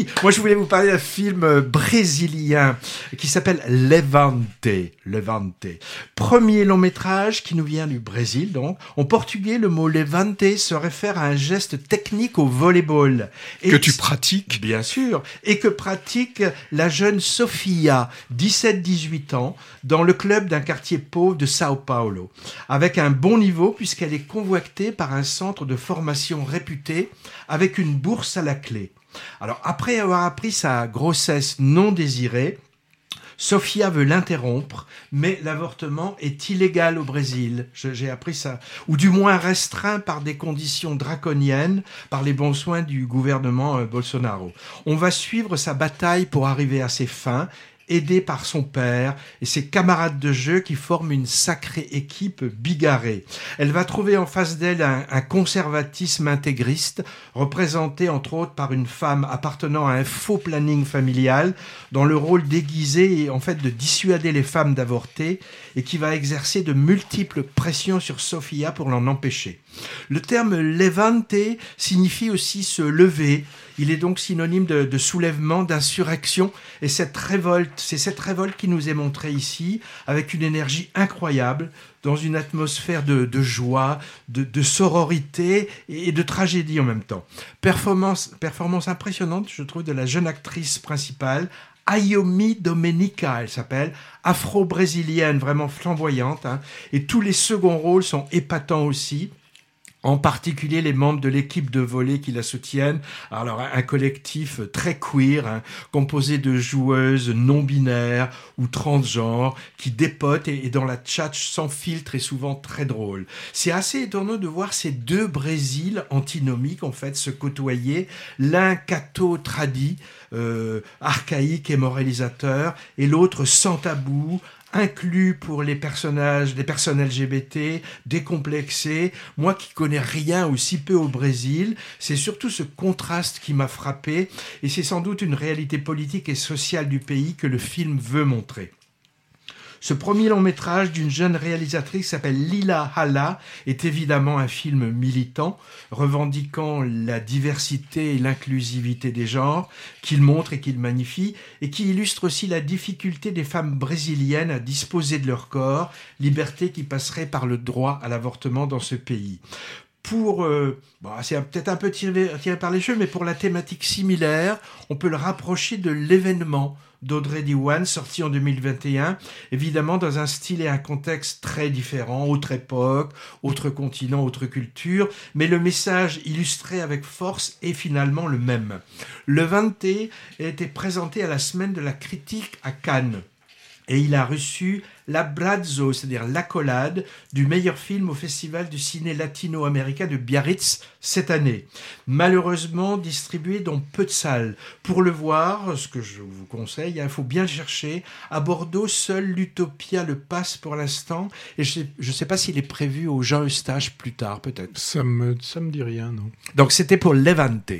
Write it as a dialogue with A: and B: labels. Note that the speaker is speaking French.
A: Oui, moi je voulais vous parler d'un film euh, brésilien qui s'appelle Levante. Levante. Premier long métrage qui nous vient du Brésil, donc. En portugais, le mot Levante se réfère à un geste technique au volleyball.
B: que tu pratiques
A: Bien sûr. Et que pratique la jeune Sofia, 17-18 ans, dans le club d'un quartier pauvre de Sao Paulo. Avec un bon niveau puisqu'elle est convoitée par un centre de formation réputé avec une bourse à la clé. Alors, après avoir appris sa grossesse non désirée, Sofia veut l'interrompre, mais l'avortement est illégal au Brésil. J'ai appris ça. Ou du moins restreint par des conditions draconiennes, par les bons soins du gouvernement euh, Bolsonaro. On va suivre sa bataille pour arriver à ses fins, aidé par son père et ses camarades de jeu qui forment une sacrée équipe bigarrée. Elle va trouver en face d'elle un, conservatisme intégriste, représenté entre autres par une femme appartenant à un faux planning familial, dans le rôle déguisé et en fait de dissuader les femmes d'avorter et qui va exercer de multiples pressions sur Sofia pour l'en empêcher. Le terme levante signifie aussi se lever. Il est donc synonyme de, soulèvement, d'insurrection. Et cette révolte, c'est cette révolte qui nous est montrée ici, avec une énergie incroyable, dans une atmosphère de, joie, de, sororité et de tragédie en même temps. Performance, performance impressionnante, je trouve, de la jeune actrice principale, Ayomi Domenica, elle s'appelle, afro-brésilienne, vraiment flamboyante, hein. et tous les seconds rôles sont épatants aussi en particulier les membres de l'équipe de volley qui la soutiennent. Alors un collectif très queer, hein, composé de joueuses non binaires ou transgenres qui dépotent et, dans la chat sans filtre et souvent très drôle. C'est assez étonnant de voir ces deux Brésils antinomiques en fait se côtoyer, l'un catho tradit, euh, archaïque et moralisateur, et l'autre sans tabou, inclus pour les personnages, les personnes LGBT, décomplexés. Moi qui connais rien ou si peu au Brésil, c'est surtout ce contraste qui m'a frappé et c'est sans doute une réalité politique et sociale du pays que le film veut montrer. Ce premier long métrage d'une jeune réalisatrice s'appelle Lila Hala est évidemment un film militant, revendiquant la diversité et l'inclusivité des genres, qu'il montre et qu'il magnifie, et qui illustre aussi la difficulté des femmes brésiliennes à disposer de leur corps, liberté qui passerait par le droit à l'avortement dans ce pays pour, euh, bon, c'est peut-être un peu tiré, par les cheveux, mais pour la thématique similaire, on peut le rapprocher de l'événement d'Audrey Diwan, sorti en 2021, évidemment dans un style et un contexte très différents, autre époque, autre continent, autre culture, mais le message illustré avec force est finalement le même. Le 20 a été présenté à la semaine de la critique à Cannes. Et il a reçu l'Abrazo, c'est-à-dire l'accolade du meilleur film au Festival du ciné latino-américain de Biarritz cette année. Malheureusement distribué dans peu de salles. Pour le voir, ce que je vous conseille, il faut bien le chercher. À Bordeaux, seul l'Utopia le passe pour l'instant. Et je ne sais pas s'il est prévu au Jean Eustache plus tard, peut-être.
B: Ça me, ça me dit rien, non
A: Donc c'était pour Levante.